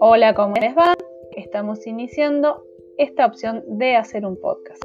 Hola, ¿cómo les va? Estamos iniciando esta opción de hacer un podcast.